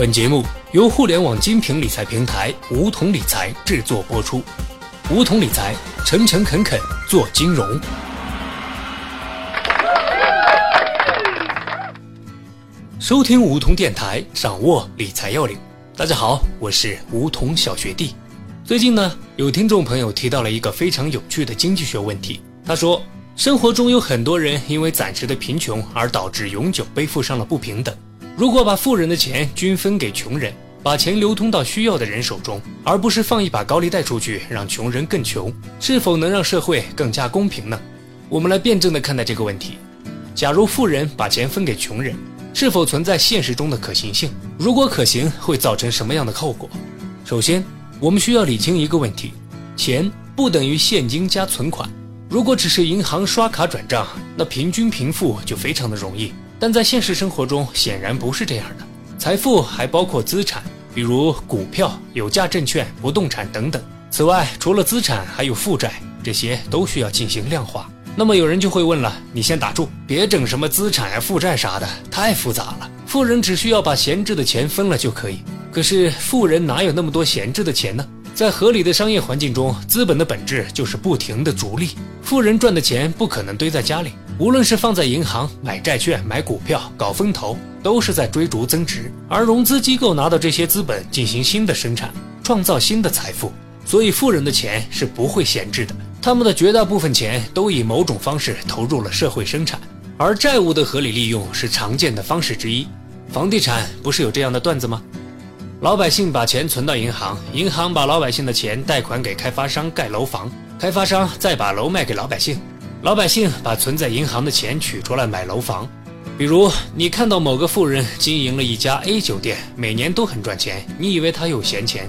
本节目由互联网金品理财平台梧桐理财制作播出。梧桐理财，诚诚恳恳做金融。收听梧桐电台，掌握理财要领。大家好，我是梧桐小学弟。最近呢，有听众朋友提到了一个非常有趣的经济学问题。他说，生活中有很多人因为暂时的贫穷而导致永久背负上了不平等。如果把富人的钱均分给穷人，把钱流通到需要的人手中，而不是放一把高利贷出去让穷人更穷，是否能让社会更加公平呢？我们来辩证的看待这个问题。假如富人把钱分给穷人，是否存在现实中的可行性？如果可行，会造成什么样的后果？首先，我们需要理清一个问题：钱不等于现金加存款。如果只是银行刷卡转账，那平均贫富就非常的容易。但在现实生活中，显然不是这样的。财富还包括资产，比如股票、有价证券、不动产等等。此外，除了资产，还有负债，这些都需要进行量化。那么有人就会问了：你先打住，别整什么资产呀、负债啥的，太复杂了。富人只需要把闲置的钱分了就可以。可是富人哪有那么多闲置的钱呢？在合理的商业环境中，资本的本质就是不停的逐利。富人赚的钱不可能堆在家里，无论是放在银行、买债券、买股票、搞风投，都是在追逐增值。而融资机构拿到这些资本进行新的生产，创造新的财富。所以富人的钱是不会闲置的，他们的绝大部分钱都以某种方式投入了社会生产。而债务的合理利用是常见的方式之一。房地产不是有这样的段子吗？老百姓把钱存到银行，银行把老百姓的钱贷款给开发商盖楼房，开发商再把楼卖给老百姓，老百姓把存在银行的钱取出来买楼房。比如你看到某个富人经营了一家 A 酒店，每年都很赚钱，你以为他有闲钱，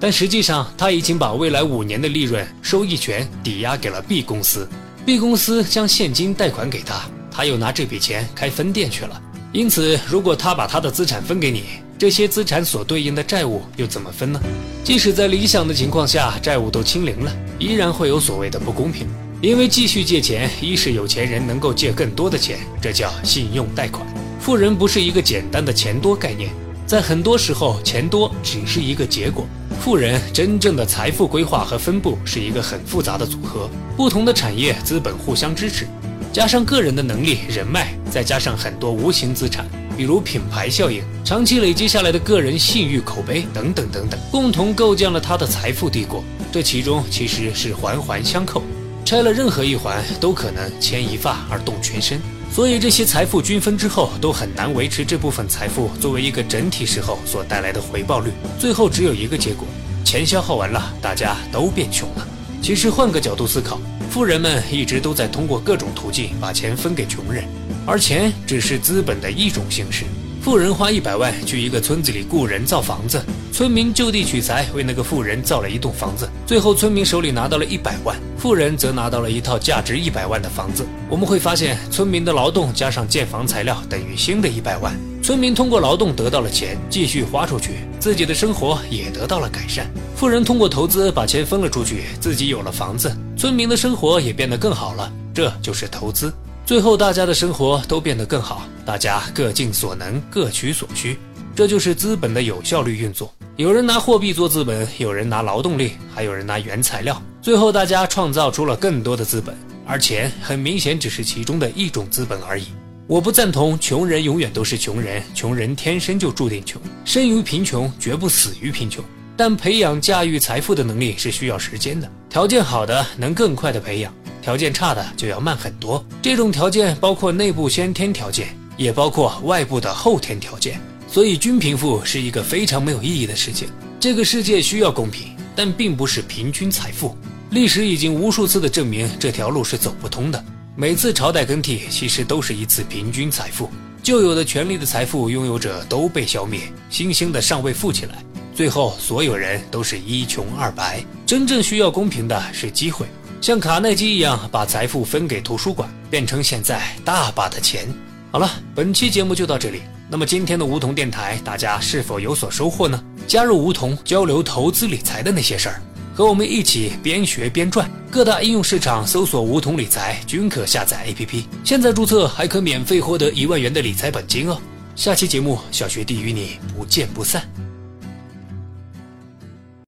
但实际上他已经把未来五年的利润收益权抵押给了 B 公司，B 公司将现金贷款给他，他又拿这笔钱开分店去了。因此，如果他把他的资产分给你，这些资产所对应的债务又怎么分呢？即使在理想的情况下，债务都清零了，依然会有所谓的不公平。因为继续借钱，一是有钱人能够借更多的钱，这叫信用贷款。富人不是一个简单的钱多概念，在很多时候，钱多只是一个结果。富人真正的财富规划和分布是一个很复杂的组合，不同的产业资本互相支持，加上个人的能力人脉，再加上很多无形资产。比如品牌效应、长期累积下来的个人信誉、口碑等等等等，共同构建了他的财富帝国。这其中其实是环环相扣，拆了任何一环都可能牵一发而动全身。所以这些财富均分之后，都很难维持这部分财富作为一个整体时候所带来的回报率。最后只有一个结果：钱消耗完了，大家都变穷了。其实换个角度思考，富人们一直都在通过各种途径把钱分给穷人。而钱只是资本的一种形式。富人花一百万去一个村子里雇人造房子，村民就地取材为那个富人造了一栋房子，最后村民手里拿到了一百万，富人则拿到了一套价值一百万的房子。我们会发现，村民的劳动加上建房材料等于新的一百万。村民通过劳动得到了钱，继续花出去，自己的生活也得到了改善。富人通过投资把钱分了出去，自己有了房子，村民的生活也变得更好了。这就是投资。最后，大家的生活都变得更好，大家各尽所能，各取所需，这就是资本的有效率运作。有人拿货币做资本，有人拿劳动力，还有人拿原材料，最后大家创造出了更多的资本，而钱很明显只是其中的一种资本而已。我不赞同穷人永远都是穷人，穷人天生就注定穷，生于贫穷绝不死于贫穷。但培养驾驭财富的能力是需要时间的，条件好的能更快的培养。条件差的就要慢很多，这种条件包括内部先天条件，也包括外部的后天条件。所以均贫富是一个非常没有意义的事情。这个世界需要公平，但并不是平均财富。历史已经无数次的证明这条路是走不通的。每次朝代更替，其实都是一次平均财富。旧有的权力的财富拥有者都被消灭，新兴的尚未富起来，最后所有人都是一穷二白。真正需要公平的是机会。像卡耐基一样把财富分给图书馆，变成现在大把的钱。好了，本期节目就到这里。那么今天的梧桐电台，大家是否有所收获呢？加入梧桐交流投资理财的那些事儿，和我们一起边学边赚。各大应用市场搜索“梧桐理财”均可下载 APP。现在注册还可免费获得一万元的理财本金哦。下期节目，小学弟与你不见不散。